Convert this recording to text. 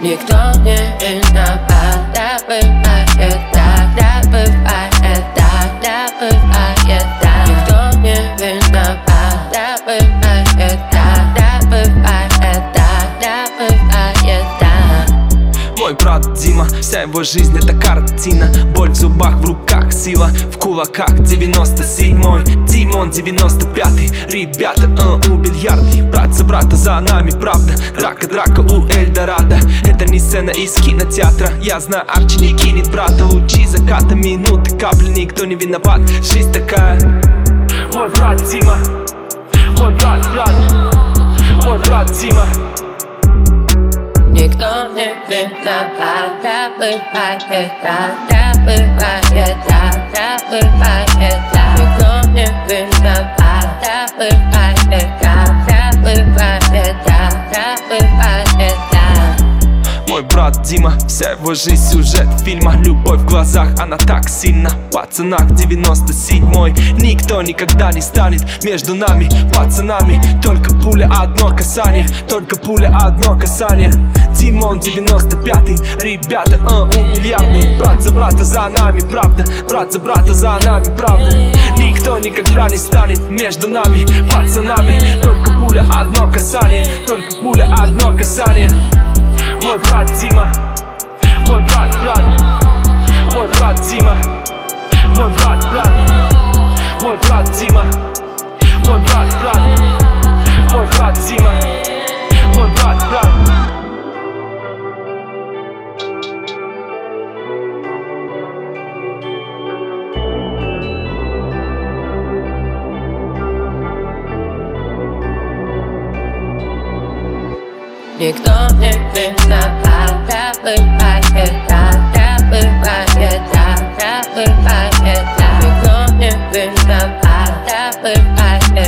Никто не виноват, да бывает вся его жизнь это картина. Боль в зубах, в руках, сила в кулаках. 97-й, Димон 95-й Ребята, э, у бильярда. Брат за брата за нами, правда. Драка, драка у Эльдорадо. Это не сцена из кинотеатра. Я знаю, Арчи не кинет брата. Лучи заката, минуты, капли Никто не виноват, жизнь такая. Мой брат Дима. Мой брат, брат. Мой брат Дима Никто не да бывает так Никто не да бывает так Мой брат Дима, вся его жизнь сюжет фильма Любовь в глазах, она так сильна. Пацанах 97-й Никто никогда не станет между нами Пацанами, только пуля одно касание Только пуля одно касание Димон 95-й Ребята, э, умильярдный Брат за брата за нами, правда. Брат за брата за нами, правда. Никто никогда не станет между нами Пацанами, только пуля одно касание Только пуля одно касание. Мой брат Дима Мой брат, брат. Мой брат Дима Мой брат, брат. Мой брат Дима Никто не виноват, да бывает так, да бывает так, да бывает так Никто не виноват, да бывает